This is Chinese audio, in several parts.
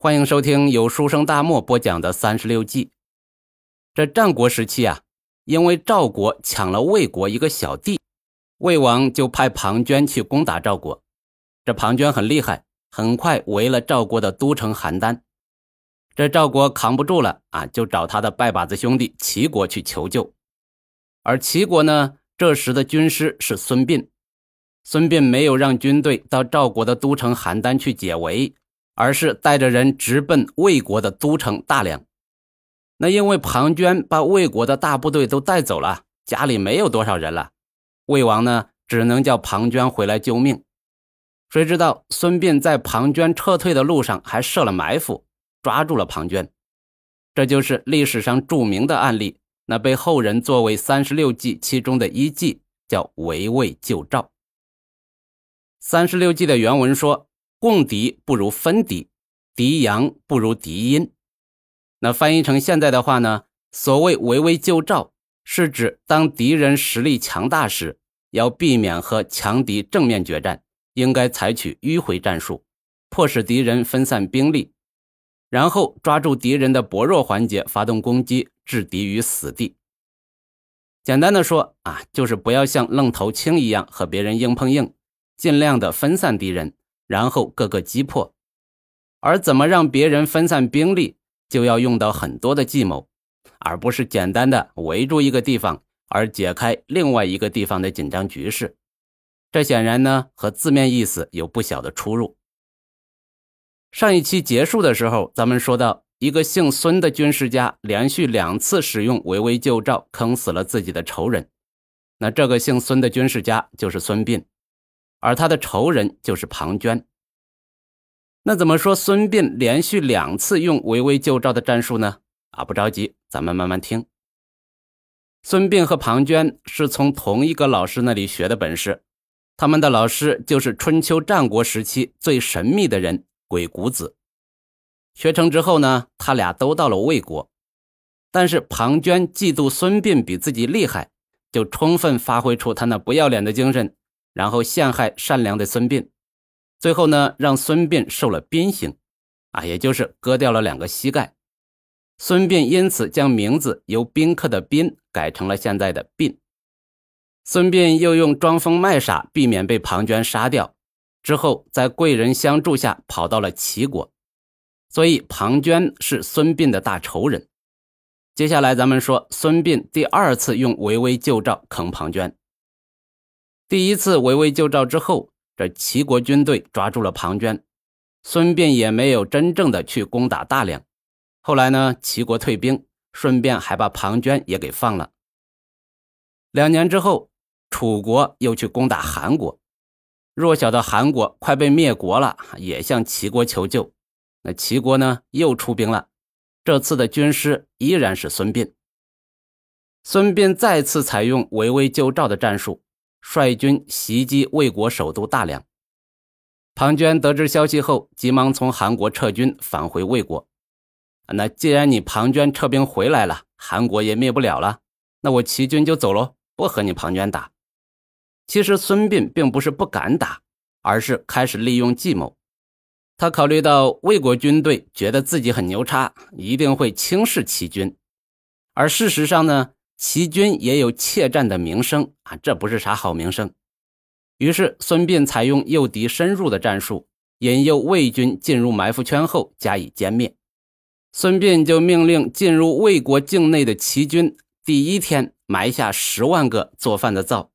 欢迎收听由书生大漠播讲的三十六计。这战国时期啊，因为赵国抢了魏国一个小弟，魏王就派庞涓去攻打赵国。这庞涓很厉害，很快围了赵国的都城邯郸。这赵国扛不住了啊，就找他的拜把子兄弟齐国去求救。而齐国呢，这时的军师是孙膑。孙膑没有让军队到赵国的都城邯郸去解围。而是带着人直奔魏国的都城大梁。那因为庞涓把魏国的大部队都带走了，家里没有多少人了。魏王呢，只能叫庞涓回来救命。谁知道孙膑在庞涓撤退的路上还设了埋伏，抓住了庞涓。这就是历史上著名的案例，那被后人作为三十六计其中的一计，叫围魏救赵。三十六计的原文说。共敌不如分敌，敌阳不如敌阴。那翻译成现在的话呢？所谓围魏救赵，是指当敌人实力强大时，要避免和强敌正面决战，应该采取迂回战术，迫使敌人分散兵力，然后抓住敌人的薄弱环节发动攻击，置敌于死地。简单的说啊，就是不要像愣头青一样和别人硬碰硬，尽量的分散敌人。然后各个击破，而怎么让别人分散兵力，就要用到很多的计谋，而不是简单的围住一个地方而解开另外一个地方的紧张局势。这显然呢和字面意思有不小的出入。上一期结束的时候，咱们说到一个姓孙的军事家连续两次使用围魏救赵，坑死了自己的仇人。那这个姓孙的军事家就是孙膑。而他的仇人就是庞涓。那怎么说孙膑连续两次用围魏救赵的战术呢？啊，不着急，咱们慢慢听。孙膑和庞涓是从同一个老师那里学的本事，他们的老师就是春秋战国时期最神秘的人鬼谷子。学成之后呢，他俩都到了魏国，但是庞涓嫉妒孙膑比自己厉害，就充分发挥出他那不要脸的精神。然后陷害善良的孙膑，最后呢，让孙膑受了鞭刑，啊，也就是割掉了两个膝盖。孙膑因此将名字由宾客的宾改成了现在的膑。孙膑又用装疯卖傻，避免被庞涓杀掉，之后在贵人相助下跑到了齐国。所以庞涓是孙膑的大仇人。接下来咱们说孙膑第二次用围魏救赵坑庞涓。第一次围魏救赵之后，这齐国军队抓住了庞涓，孙膑也没有真正的去攻打大梁。后来呢，齐国退兵，顺便还把庞涓也给放了。两年之后，楚国又去攻打韩国，弱小的韩国快被灭国了，也向齐国求救。那齐国呢，又出兵了，这次的军师依然是孙膑。孙膑再次采用围魏救赵的战术。率军袭击魏国首都大梁。庞涓得知消息后，急忙从韩国撤军返回魏国。那既然你庞涓撤兵回来了，韩国也灭不了了，那我齐军就走喽，不和你庞涓打。其实孙膑并不是不敢打，而是开始利用计谋。他考虑到魏国军队觉得自己很牛叉，一定会轻视齐军，而事实上呢？齐军也有怯战的名声啊，这不是啥好名声。于是孙膑采用诱敌深入的战术，引诱魏军进入埋伏圈后加以歼灭。孙膑就命令进入魏国境内的齐军，第一天埋下十万个做饭的灶，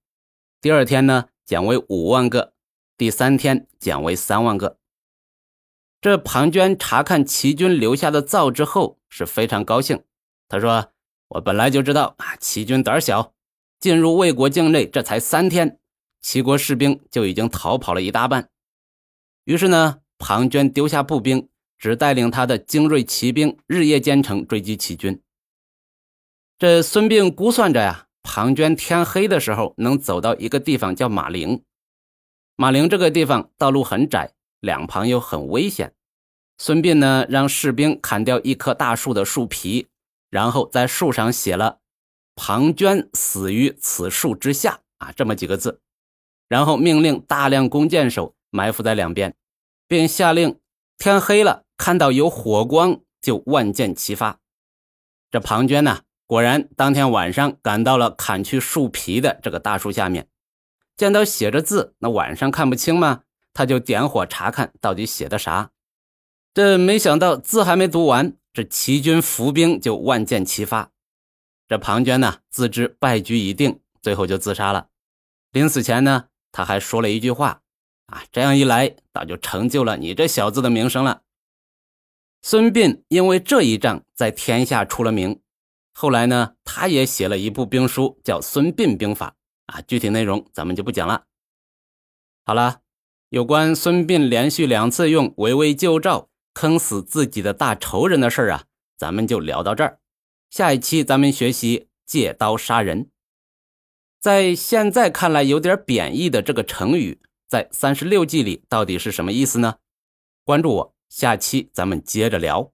第二天呢减为五万个，第三天减为三万个。这庞涓查看齐军留下的灶之后是非常高兴，他说。我本来就知道啊，齐军胆小，进入魏国境内这才三天，齐国士兵就已经逃跑了一大半。于是呢，庞涓丢下步兵，只带领他的精锐骑兵日夜兼程追击齐军。这孙膑估算着呀，庞涓天黑的时候能走到一个地方叫马陵。马陵这个地方道路很窄，两旁又很危险。孙膑呢，让士兵砍掉一棵大树的树皮。然后在树上写了“庞涓死于此树之下”啊，这么几个字。然后命令大量弓箭手埋伏在两边，并下令天黑了看到有火光就万箭齐发。这庞涓呢，果然当天晚上赶到了砍去树皮的这个大树下面，见到写着字，那晚上看不清吗？他就点火查看到底写的啥。这没想到字还没读完，这齐军伏兵就万箭齐发。这庞涓呢，自知败局已定，最后就自杀了。临死前呢，他还说了一句话：“啊，这样一来，倒就成就了你这小子的名声了。”孙膑因为这一仗在天下出了名。后来呢，他也写了一部兵书，叫《孙膑兵法》啊，具体内容咱们就不讲了。好了，有关孙膑连续两次用围魏救赵。坑死自己的大仇人的事儿啊，咱们就聊到这儿。下一期咱们学习借刀杀人。在现在看来有点贬义的这个成语，在三十六计里到底是什么意思呢？关注我，下期咱们接着聊。